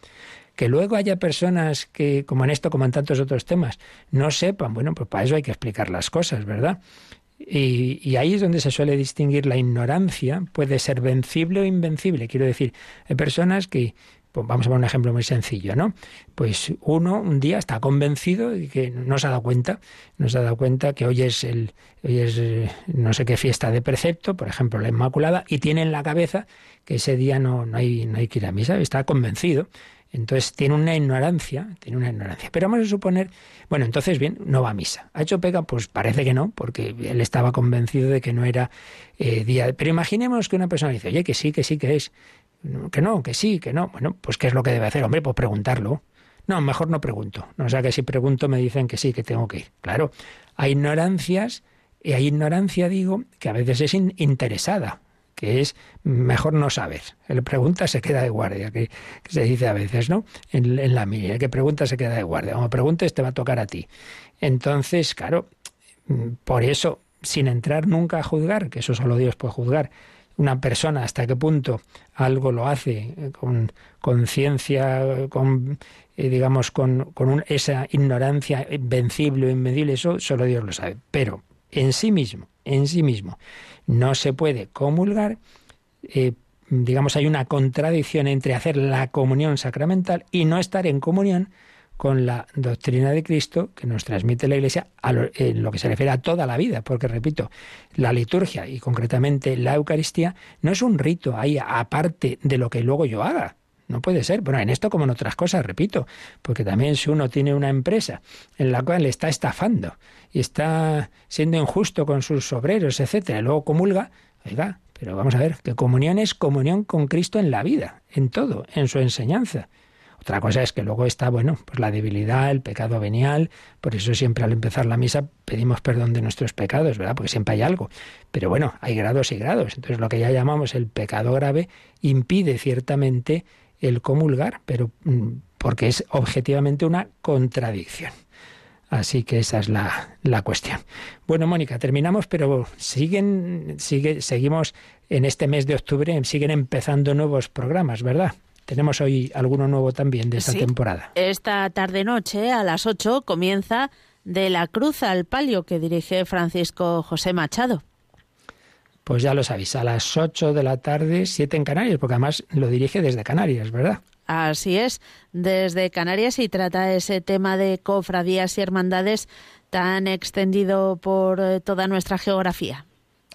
Que luego haya personas que, como en esto, como en tantos otros temas, no sepan, bueno, pues para eso hay que explicar las cosas, ¿verdad? Y, ahí es donde se suele distinguir la ignorancia, puede ser vencible o invencible. Quiero decir, hay personas que, pues vamos a poner un ejemplo muy sencillo, ¿no? Pues uno un día está convencido de que no se ha dado cuenta, no se ha dado cuenta que hoy es el, hoy es eh, no sé qué fiesta de precepto, por ejemplo la Inmaculada, y tiene en la cabeza que ese día no, no, hay, no hay que ir a misa, está convencido. Entonces tiene una ignorancia, tiene una ignorancia. Pero vamos a suponer, bueno, entonces bien, no va a misa. ¿Ha hecho pega? Pues parece que no, porque él estaba convencido de que no era eh, día. Pero imaginemos que una persona dice, oye, que sí, que sí, que es. Que no, que sí, que no. Bueno, pues ¿qué es lo que debe hacer? Hombre, pues preguntarlo. No, mejor no pregunto. O sea que si pregunto me dicen que sí, que tengo que ir. Claro, hay ignorancias, y hay ignorancia, digo, que a veces es interesada que es mejor no saber. El pregunta se queda de guardia, que, se dice a veces, ¿no? En, la mía, el que pregunta se queda de guardia. Como preguntes te va a tocar a ti. Entonces, claro, por eso, sin entrar nunca a juzgar, que eso solo Dios puede juzgar, una persona hasta qué punto algo lo hace con conciencia, con eh, digamos, con, con esa ignorancia invencible o inmedible, eso solo Dios lo sabe. Pero en sí mismo, en sí mismo, no se puede comulgar, eh, digamos, hay una contradicción entre hacer la comunión sacramental y no estar en comunión con la doctrina de Cristo que nos transmite la Iglesia en lo que se refiere a toda la vida, porque repito, la liturgia y concretamente la Eucaristía no es un rito ahí aparte de lo que luego yo haga. No puede ser. Bueno, en esto como en otras cosas, repito, porque también si uno tiene una empresa en la cual le está estafando y está siendo injusto con sus obreros, etcétera, y luego comulga, oiga, pero vamos a ver, que comunión es comunión con Cristo en la vida, en todo, en su enseñanza. Otra cosa es que luego está, bueno, pues la debilidad, el pecado venial, por eso siempre al empezar la misa pedimos perdón de nuestros pecados, ¿verdad? Porque siempre hay algo. Pero bueno, hay grados y grados. Entonces lo que ya llamamos el pecado grave impide ciertamente el comulgar, pero mm, porque es objetivamente una contradicción. Así que esa es la, la, cuestión. Bueno, Mónica, terminamos, pero siguen, sigue, seguimos en este mes de octubre, siguen empezando nuevos programas, ¿verdad? Tenemos hoy alguno nuevo también de esta temporada. Esta tarde-noche, a las 8, comienza De la Cruz al Palio, que dirige Francisco José Machado. Pues ya lo sabéis, a las 8 de la tarde, 7 en Canarias, porque además lo dirige desde Canarias, ¿verdad? Así es, desde Canarias y trata ese tema de cofradías y hermandades tan extendido por eh, toda nuestra geografía.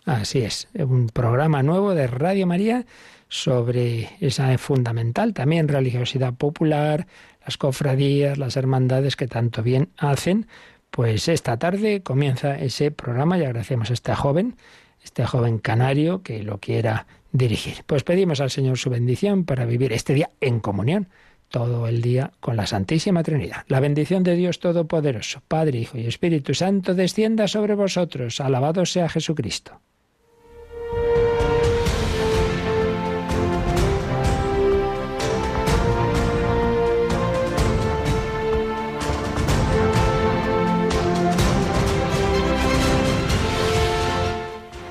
Así es, un programa nuevo de Radio María sobre esa fundamental también religiosidad popular, las cofradías, las hermandades que tanto bien hacen. Pues esta tarde comienza ese programa y agradecemos a este joven, este joven canario que lo quiera dirigir. Pues pedimos al Señor su bendición para vivir este día en comunión, todo el día con la Santísima Trinidad. La bendición de Dios Todopoderoso, Padre, Hijo y Espíritu Santo, descienda sobre vosotros. Alabado sea Jesucristo.